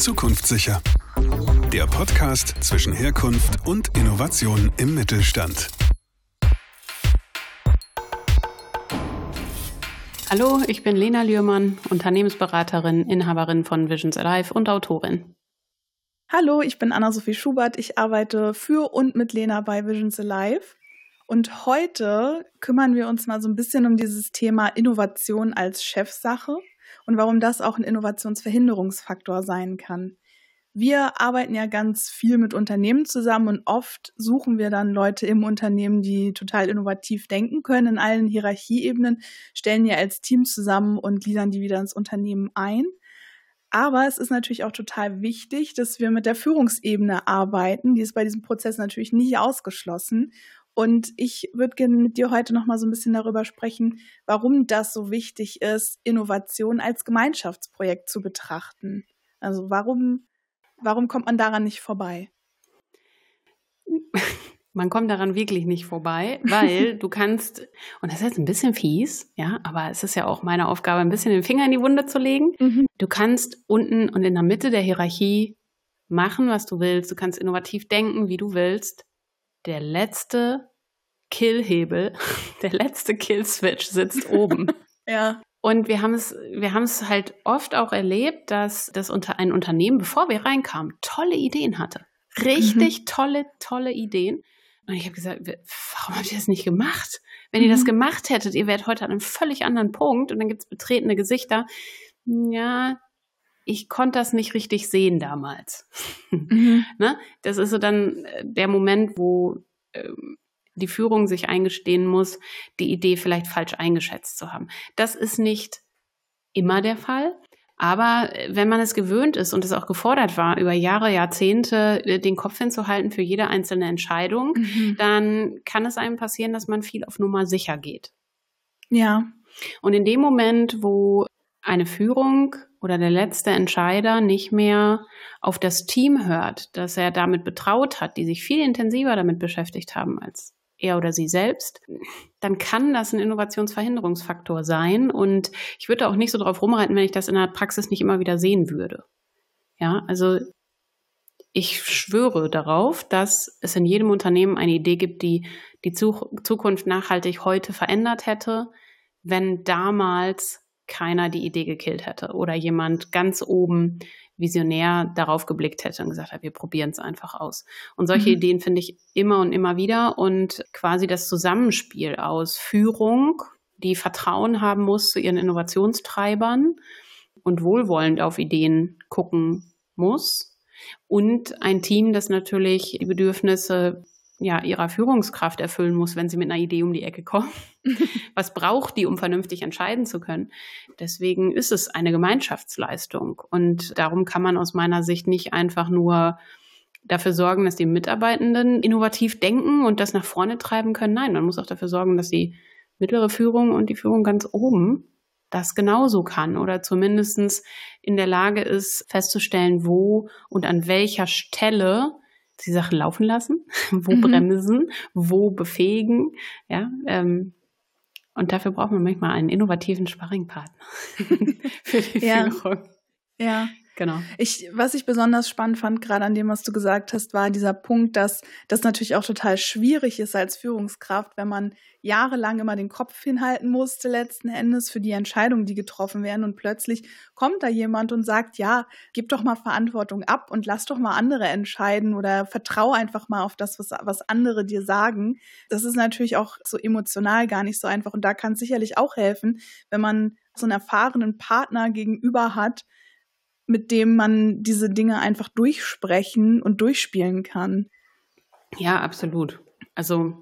Zukunftssicher. Der Podcast zwischen Herkunft und Innovation im Mittelstand. Hallo, ich bin Lena Lührmann, Unternehmensberaterin, Inhaberin von Visions Alive und Autorin. Hallo, ich bin Anna-Sophie Schubert. Ich arbeite für und mit Lena bei Visions Alive. Und heute kümmern wir uns mal so ein bisschen um dieses Thema Innovation als Chefsache und warum das auch ein Innovationsverhinderungsfaktor sein kann. Wir arbeiten ja ganz viel mit Unternehmen zusammen und oft suchen wir dann Leute im Unternehmen, die total innovativ denken können in allen Hierarchieebenen, stellen ja als Team zusammen und gliedern die wieder ins Unternehmen ein. Aber es ist natürlich auch total wichtig, dass wir mit der Führungsebene arbeiten. Die ist bei diesem Prozess natürlich nicht ausgeschlossen. Und ich würde gerne mit dir heute noch mal so ein bisschen darüber sprechen, warum das so wichtig ist, Innovation als Gemeinschaftsprojekt zu betrachten. Also warum, warum kommt man daran nicht vorbei? Man kommt daran wirklich nicht vorbei, weil du kannst, und das ist jetzt ein bisschen fies, ja, aber es ist ja auch meine Aufgabe, ein bisschen den Finger in die Wunde zu legen. Mhm. Du kannst unten und in der Mitte der Hierarchie machen, was du willst. Du kannst innovativ denken, wie du willst der letzte Killhebel, der letzte Killswitch sitzt oben. ja. Und wir haben es, wir haben es halt oft auch erlebt, dass das unter ein Unternehmen, bevor wir reinkamen, tolle Ideen hatte. Richtig mhm. tolle, tolle Ideen. Und ich habe gesagt, warum habt ihr das nicht gemacht? Wenn mhm. ihr das mhm. gemacht hättet, ihr wärt heute an einem völlig anderen Punkt und dann gibt es betretene Gesichter. Ja, ich konnte das nicht richtig sehen damals. Mhm. ne? Das ist so dann äh, der Moment, wo ähm, die Führung sich eingestehen muss, die Idee vielleicht falsch eingeschätzt zu haben. Das ist nicht immer der Fall. Aber äh, wenn man es gewöhnt ist und es auch gefordert war, über Jahre, Jahrzehnte äh, den Kopf hinzuhalten für jede einzelne Entscheidung, mhm. dann kann es einem passieren, dass man viel auf Nummer sicher geht. Ja. Und in dem Moment, wo eine Führung oder der letzte Entscheider nicht mehr auf das Team hört, das er damit betraut hat, die sich viel intensiver damit beschäftigt haben als er oder sie selbst, dann kann das ein Innovationsverhinderungsfaktor sein. Und ich würde auch nicht so drauf rumreiten, wenn ich das in der Praxis nicht immer wieder sehen würde. Ja, also ich schwöre darauf, dass es in jedem Unternehmen eine Idee gibt, die die Zukunft nachhaltig heute verändert hätte, wenn damals keiner die Idee gekillt hätte oder jemand ganz oben visionär darauf geblickt hätte und gesagt hat, wir probieren es einfach aus. Und solche mhm. Ideen finde ich immer und immer wieder und quasi das Zusammenspiel aus Führung, die Vertrauen haben muss zu ihren Innovationstreibern und wohlwollend auf Ideen gucken muss und ein Team, das natürlich die Bedürfnisse ja, ihrer Führungskraft erfüllen muss, wenn sie mit einer Idee um die Ecke kommen. Was braucht die, um vernünftig entscheiden zu können? Deswegen ist es eine Gemeinschaftsleistung. Und darum kann man aus meiner Sicht nicht einfach nur dafür sorgen, dass die Mitarbeitenden innovativ denken und das nach vorne treiben können. Nein, man muss auch dafür sorgen, dass die mittlere Führung und die Führung ganz oben das genauso kann oder zumindest in der Lage ist, festzustellen, wo und an welcher Stelle die Sachen laufen lassen, wo mhm. bremsen, wo befähigen, ja, ähm, und dafür braucht man manchmal einen innovativen Sparringpartner für die ja. Führung. Ja. Genau. Ich, was ich besonders spannend fand, gerade an dem, was du gesagt hast, war dieser Punkt, dass das natürlich auch total schwierig ist als Führungskraft, wenn man jahrelang immer den Kopf hinhalten musste, letzten Endes für die Entscheidungen, die getroffen werden. Und plötzlich kommt da jemand und sagt, ja, gib doch mal Verantwortung ab und lass doch mal andere entscheiden oder vertrau einfach mal auf das, was, was andere dir sagen. Das ist natürlich auch so emotional gar nicht so einfach. Und da kann es sicherlich auch helfen, wenn man so einen erfahrenen Partner gegenüber hat, mit dem man diese Dinge einfach durchsprechen und durchspielen kann. Ja, absolut. Also,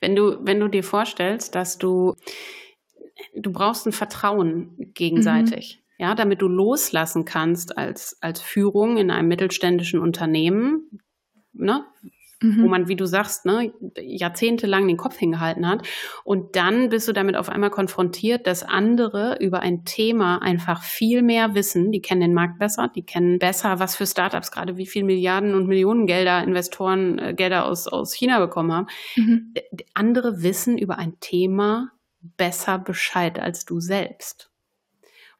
wenn du, wenn du dir vorstellst, dass du, du brauchst ein Vertrauen gegenseitig. Mhm. Ja, damit du loslassen kannst als, als Führung in einem mittelständischen Unternehmen, ne, mhm. wo man, wie du sagst, ne, jahrzehntelang den Kopf hingehalten hat. Und dann bist du damit auf einmal konfrontiert, dass andere über ein Thema einfach viel mehr wissen. Die kennen den Markt besser, die kennen besser, was für Startups gerade wie viel Milliarden und Millionen Gelder Investoren äh, Gelder aus, aus China bekommen haben. Mhm. Andere wissen über ein Thema besser Bescheid als du selbst.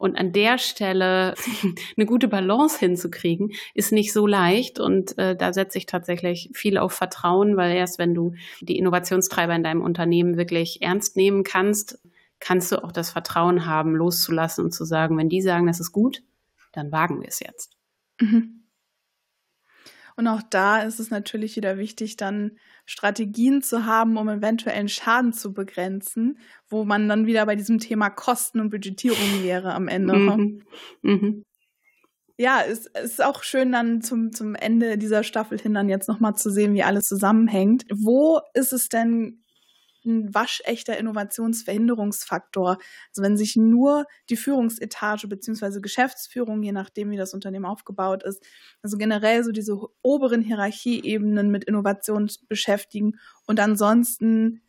Und an der Stelle eine gute Balance hinzukriegen, ist nicht so leicht. Und äh, da setze ich tatsächlich viel auf Vertrauen, weil erst wenn du die Innovationstreiber in deinem Unternehmen wirklich ernst nehmen kannst, kannst du auch das Vertrauen haben, loszulassen und zu sagen, wenn die sagen, das ist gut, dann wagen wir es jetzt. Mhm. Und auch da ist es natürlich wieder wichtig, dann Strategien zu haben, um eventuellen Schaden zu begrenzen, wo man dann wieder bei diesem Thema Kosten und Budgetierung wäre am Ende. Mhm. Mhm. Ja, es, es ist auch schön dann zum, zum Ende dieser Staffel hin dann jetzt nochmal zu sehen, wie alles zusammenhängt. Wo ist es denn ein waschechter Innovationsverhinderungsfaktor. Also wenn sich nur die Führungsetage beziehungsweise Geschäftsführung, je nachdem wie das Unternehmen aufgebaut ist, also generell so diese oberen Hierarchieebenen mit Innovation beschäftigen und ansonsten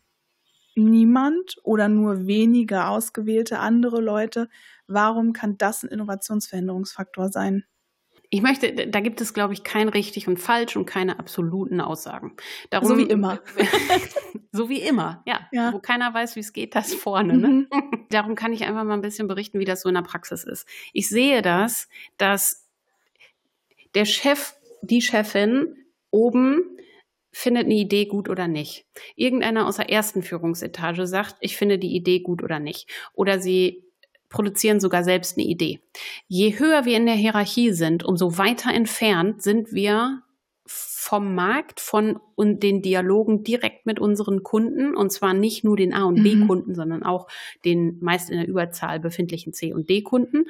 niemand oder nur wenige ausgewählte andere Leute, warum kann das ein Innovationsverhinderungsfaktor sein? Ich möchte, da gibt es, glaube ich, kein richtig und falsch und keine absoluten Aussagen. Darum, so wie immer. so wie immer, ja. ja. Wo keiner weiß, wie es geht, das vorne. Ne? Mhm. Darum kann ich einfach mal ein bisschen berichten, wie das so in der Praxis ist. Ich sehe das, dass der Chef, die Chefin oben findet eine Idee gut oder nicht. Irgendeiner aus der ersten Führungsetage sagt, ich finde die Idee gut oder nicht. Oder sie produzieren sogar selbst eine Idee. Je höher wir in der Hierarchie sind, umso weiter entfernt sind wir vom Markt, von und den Dialogen direkt mit unseren Kunden und zwar nicht nur den A und B mhm. Kunden, sondern auch den meist in der Überzahl befindlichen C und D Kunden.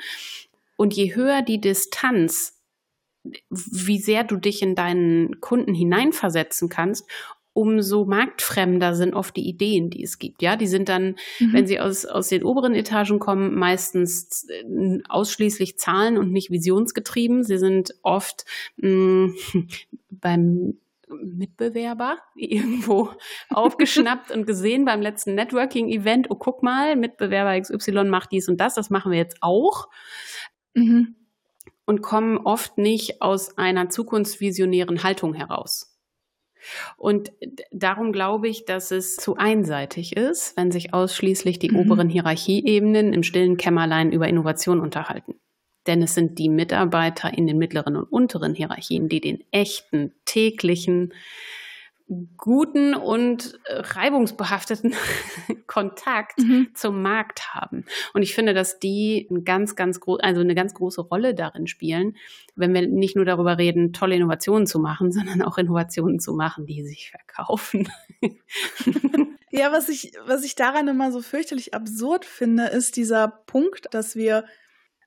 Und je höher die Distanz, wie sehr du dich in deinen Kunden hineinversetzen kannst, umso marktfremder sind oft die Ideen, die es gibt. Ja, die sind dann, mhm. wenn sie aus, aus den oberen Etagen kommen, meistens äh, ausschließlich Zahlen und nicht visionsgetrieben. Sie sind oft mh, mm, beim Mitbewerber irgendwo aufgeschnappt und gesehen beim letzten Networking-Event. Oh, guck mal, Mitbewerber XY macht dies und das, das machen wir jetzt auch. Mhm. Und kommen oft nicht aus einer zukunftsvisionären Haltung heraus. Und darum glaube ich, dass es zu einseitig ist, wenn sich ausschließlich die mhm. oberen Hierarchieebenen im stillen Kämmerlein über Innovation unterhalten. Denn es sind die Mitarbeiter in den mittleren und unteren Hierarchien, die den echten täglichen guten und äh, reibungsbehafteten Kontakt mhm. zum Markt haben. Und ich finde, dass die ein ganz, ganz groß, also eine ganz große Rolle darin spielen, wenn wir nicht nur darüber reden, tolle Innovationen zu machen, sondern auch Innovationen zu machen, die sich verkaufen. ja, was ich, was ich daran immer so fürchterlich absurd finde, ist dieser Punkt, dass wir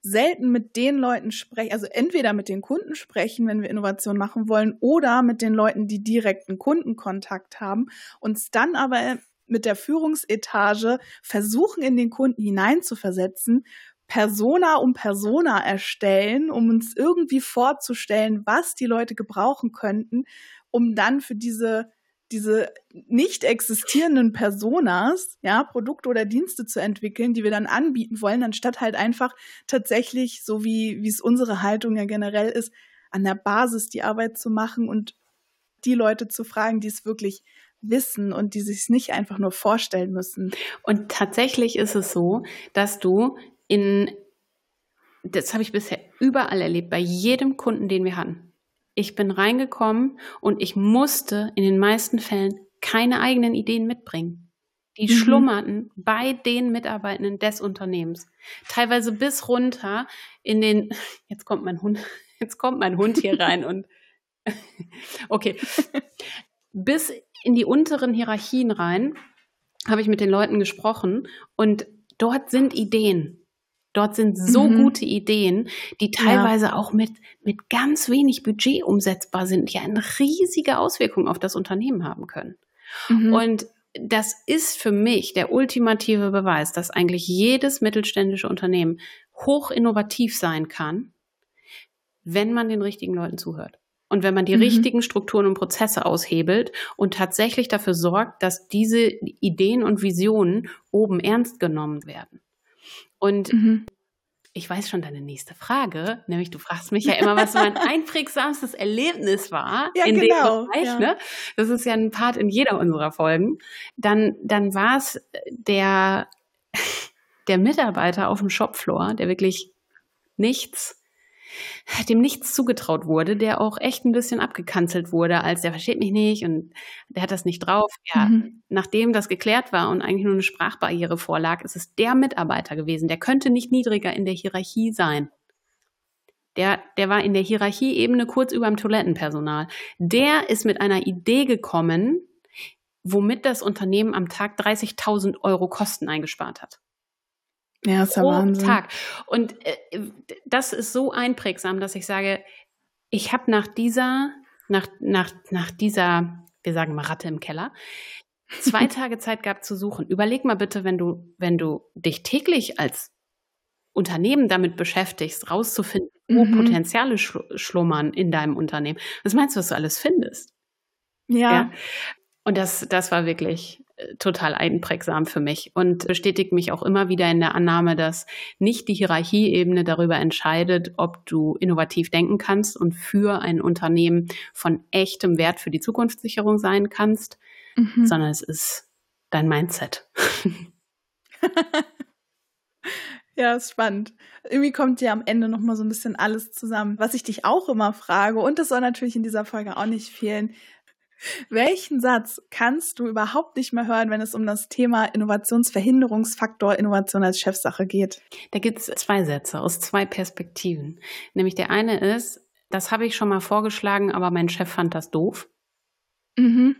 selten mit den Leuten sprechen, also entweder mit den Kunden sprechen, wenn wir Innovation machen wollen, oder mit den Leuten, die direkten Kundenkontakt haben, uns dann aber mit der Führungsetage versuchen, in den Kunden hineinzuversetzen, Persona um Persona erstellen, um uns irgendwie vorzustellen, was die Leute gebrauchen könnten, um dann für diese diese nicht existierenden Personas, ja, Produkte oder Dienste zu entwickeln, die wir dann anbieten wollen, anstatt halt einfach tatsächlich, so wie, wie es unsere Haltung ja generell ist, an der Basis die Arbeit zu machen und die Leute zu fragen, die es wirklich wissen und die sich nicht einfach nur vorstellen müssen. Und tatsächlich ist es so, dass du in, das habe ich bisher überall erlebt, bei jedem Kunden, den wir hatten, ich bin reingekommen und ich musste in den meisten Fällen keine eigenen Ideen mitbringen. Die mhm. schlummerten bei den Mitarbeitenden des Unternehmens. Teilweise bis runter in den, jetzt kommt mein Hund, jetzt kommt mein Hund hier rein und, okay, bis in die unteren Hierarchien rein habe ich mit den Leuten gesprochen und dort sind Ideen. Dort sind so mhm. gute Ideen, die teilweise ja. auch mit, mit ganz wenig Budget umsetzbar sind, die eine riesige Auswirkung auf das Unternehmen haben können. Mhm. Und das ist für mich der ultimative Beweis, dass eigentlich jedes mittelständische Unternehmen hoch innovativ sein kann, wenn man den richtigen Leuten zuhört. Und wenn man die mhm. richtigen Strukturen und Prozesse aushebelt und tatsächlich dafür sorgt, dass diese Ideen und Visionen oben ernst genommen werden. Und mhm. ich weiß schon deine nächste Frage, nämlich du fragst mich ja immer, was mein einprägsamstes Erlebnis war ja, in genau, dem Bereich. Ja. Ne? Das ist ja ein Part in jeder unserer Folgen. Dann, dann war es der der Mitarbeiter auf dem Shopfloor, der wirklich nichts dem nichts zugetraut wurde, der auch echt ein bisschen abgekanzelt wurde, als der versteht mich nicht und der hat das nicht drauf. Ja, mhm. nachdem das geklärt war und eigentlich nur eine Sprachbarriere vorlag, ist es der Mitarbeiter gewesen. Der könnte nicht niedriger in der Hierarchie sein. Der, der war in der Hierarchieebene kurz über dem Toilettenpersonal. Der ist mit einer Idee gekommen, womit das Unternehmen am Tag 30.000 Euro Kosten eingespart hat. Ja, ist ja pro Wahnsinn. Tag. Und äh, das ist so einprägsam, dass ich sage, ich habe nach dieser, nach, nach, nach dieser, wir sagen mal Ratte im Keller, zwei Tage Zeit gehabt zu suchen. Überleg mal bitte, wenn du, wenn du dich täglich als Unternehmen damit beschäftigst, rauszufinden, wo mhm. Potenziale schlummern in deinem Unternehmen. Was meinst du, was du alles findest? Ja. ja. Und das, das war wirklich total einprägsam für mich und bestätigt mich auch immer wieder in der Annahme, dass nicht die Hierarchieebene darüber entscheidet, ob du innovativ denken kannst und für ein Unternehmen von echtem Wert für die Zukunftssicherung sein kannst, mhm. sondern es ist dein Mindset. Ja, ist spannend. Irgendwie kommt ja am Ende noch mal so ein bisschen alles zusammen. Was ich dich auch immer frage, und das soll natürlich in dieser Folge auch nicht fehlen, welchen Satz kannst du überhaupt nicht mehr hören, wenn es um das Thema Innovationsverhinderungsfaktor Innovation als Chefsache geht? Da gibt es zwei Sätze aus zwei Perspektiven. Nämlich der eine ist, das habe ich schon mal vorgeschlagen, aber mein Chef fand das doof. Mhm.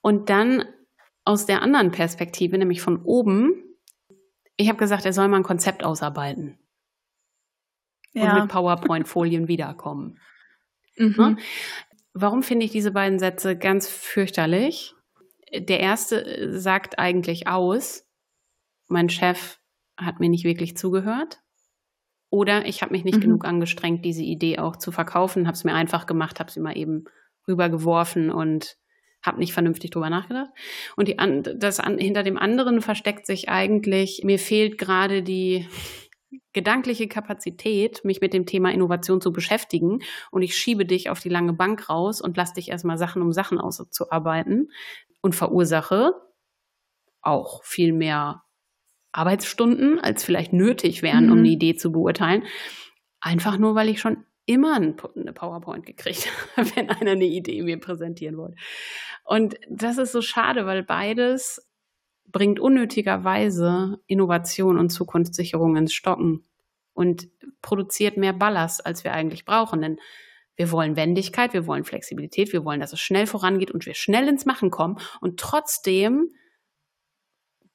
Und dann aus der anderen Perspektive, nämlich von oben, ich habe gesagt, er soll mal ein Konzept ausarbeiten. Ja. Und mit PowerPoint-Folien wiederkommen. Mhm. Warum finde ich diese beiden Sätze ganz fürchterlich? Der erste äh, sagt eigentlich aus, mein Chef hat mir nicht wirklich zugehört. Oder ich habe mich nicht mhm. genug angestrengt, diese Idee auch zu verkaufen, habe es mir einfach gemacht, habe sie mal eben rübergeworfen und habe nicht vernünftig drüber nachgedacht. Und die, das, hinter dem anderen versteckt sich eigentlich, mir fehlt gerade die, gedankliche Kapazität, mich mit dem Thema Innovation zu beschäftigen und ich schiebe dich auf die lange Bank raus und lass dich erstmal Sachen um Sachen auszuarbeiten und verursache auch viel mehr Arbeitsstunden, als vielleicht nötig wären, mhm. um eine Idee zu beurteilen. Einfach nur, weil ich schon immer eine PowerPoint gekriegt habe, wenn einer eine Idee mir präsentieren wollte. Und das ist so schade, weil beides bringt unnötigerweise Innovation und Zukunftssicherung ins Stocken und produziert mehr Ballast, als wir eigentlich brauchen. Denn wir wollen Wendigkeit, wir wollen Flexibilität, wir wollen, dass es schnell vorangeht und wir schnell ins Machen kommen. Und trotzdem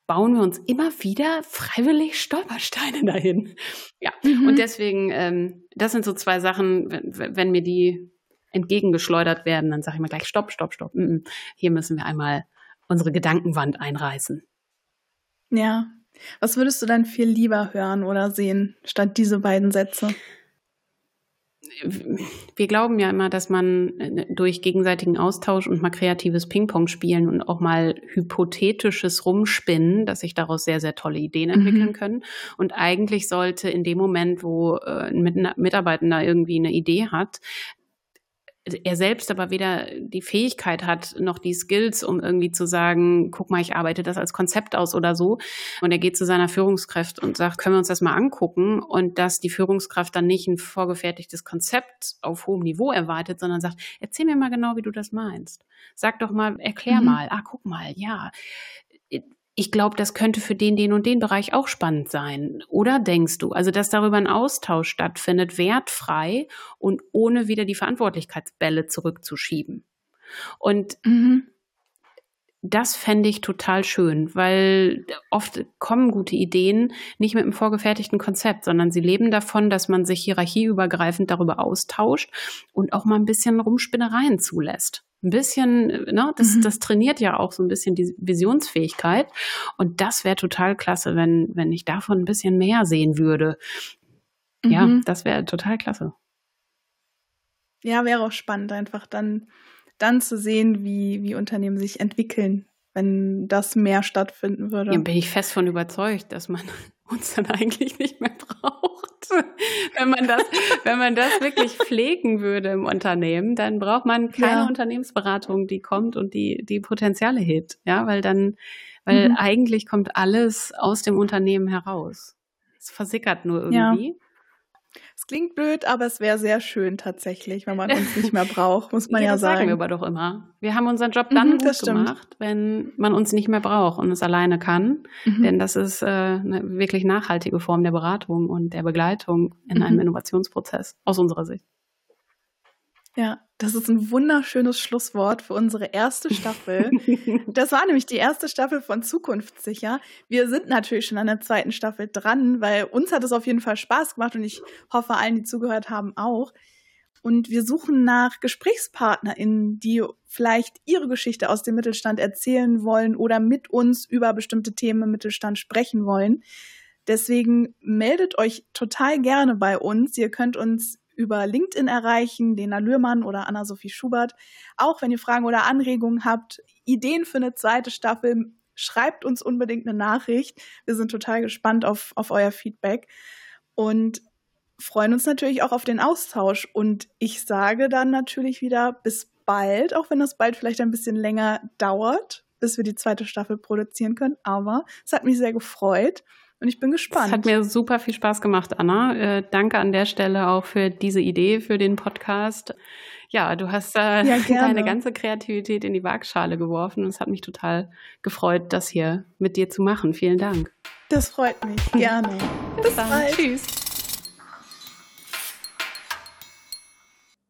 bauen wir uns immer wieder freiwillig Stolpersteine dahin. Ja, mhm. und deswegen, ähm, das sind so zwei Sachen, wenn, wenn mir die entgegengeschleudert werden, dann sage ich mal gleich, stopp, stopp, stopp. Hier müssen wir einmal unsere Gedankenwand einreißen. Ja. Was würdest du dann viel lieber hören oder sehen, statt diese beiden Sätze? wir glauben ja immer, dass man äh, durch gegenseitigen Austausch und mal kreatives Ping-Pong spielen und auch mal hypothetisches Rumspinnen, dass sich daraus sehr, sehr tolle Ideen entwickeln mhm. können. Und eigentlich sollte in dem Moment, wo äh, ein Mitarbeitender irgendwie eine Idee hat, er selbst aber weder die Fähigkeit hat, noch die Skills, um irgendwie zu sagen, guck mal, ich arbeite das als Konzept aus oder so. Und er geht zu seiner Führungskraft und sagt, können wir uns das mal angucken? Und dass die Führungskraft dann nicht ein vorgefertigtes Konzept auf hohem Niveau erwartet, sondern sagt, erzähl mir mal genau, wie du das meinst. Sag doch mal, erklär mhm. mal, ah, guck mal, ja ich glaube, das könnte für den, den und den Bereich auch spannend sein. Oder denkst du, also dass darüber ein Austausch stattfindet, wertfrei und ohne wieder die Verantwortlichkeitsbälle zurückzuschieben? Und mhm. das fände ich total schön, weil oft kommen gute Ideen nicht mit einem vorgefertigten Konzept, sondern sie leben davon, dass man sich hierarchieübergreifend darüber austauscht und auch mal ein bisschen Rumspinnereien zulässt ein bisschen, ne, das, mhm. das trainiert ja auch so ein bisschen die Visionsfähigkeit. Und das wäre total klasse, wenn, wenn ich davon ein bisschen mehr sehen würde. Mhm. Ja, das wäre total klasse. Ja, wäre auch spannend, einfach dann, dann zu sehen, wie, wie Unternehmen sich entwickeln, wenn das mehr stattfinden würde. Ja, bin ich fest von überzeugt, dass man uns dann eigentlich nicht mehr braucht. wenn man das, wenn man das wirklich pflegen würde im Unternehmen, dann braucht man keine ja. Unternehmensberatung, die kommt und die, die Potenziale hebt. Ja, weil dann, weil mhm. eigentlich kommt alles aus dem Unternehmen heraus. Es versickert nur irgendwie. Ja. Es klingt blöd, aber es wäre sehr schön tatsächlich, wenn man uns nicht mehr braucht, muss man ja, ja das sagen. sagen wir aber doch immer. Wir haben unseren Job dann mhm, gut gemacht, wenn man uns nicht mehr braucht und es alleine kann. Mhm. Denn das ist äh, eine wirklich nachhaltige Form der Beratung und der Begleitung in mhm. einem Innovationsprozess aus unserer Sicht. Ja, das ist ein wunderschönes Schlusswort für unsere erste Staffel. das war nämlich die erste Staffel von Zukunftssicher. Wir sind natürlich schon an der zweiten Staffel dran, weil uns hat es auf jeden Fall Spaß gemacht und ich hoffe allen, die zugehört haben, auch. Und wir suchen nach GesprächspartnerInnen, die vielleicht ihre Geschichte aus dem Mittelstand erzählen wollen oder mit uns über bestimmte Themen im Mittelstand sprechen wollen. Deswegen meldet euch total gerne bei uns. Ihr könnt uns über LinkedIn erreichen, Lena Lührmann oder Anna-Sophie Schubert. Auch wenn ihr Fragen oder Anregungen habt, Ideen für eine zweite Staffel, schreibt uns unbedingt eine Nachricht. Wir sind total gespannt auf, auf euer Feedback und freuen uns natürlich auch auf den Austausch. Und ich sage dann natürlich wieder bis bald, auch wenn das bald vielleicht ein bisschen länger dauert, bis wir die zweite Staffel produzieren können. Aber es hat mich sehr gefreut. Und ich bin gespannt. Es hat mir super viel Spaß gemacht, Anna. Äh, danke an der Stelle auch für diese Idee für den Podcast. Ja, du hast äh, ja, deine ganze Kreativität in die Waagschale geworfen und es hat mich total gefreut, das hier mit dir zu machen. Vielen Dank. Das freut mich. Gerne. Bis, Bis bald. Tschüss.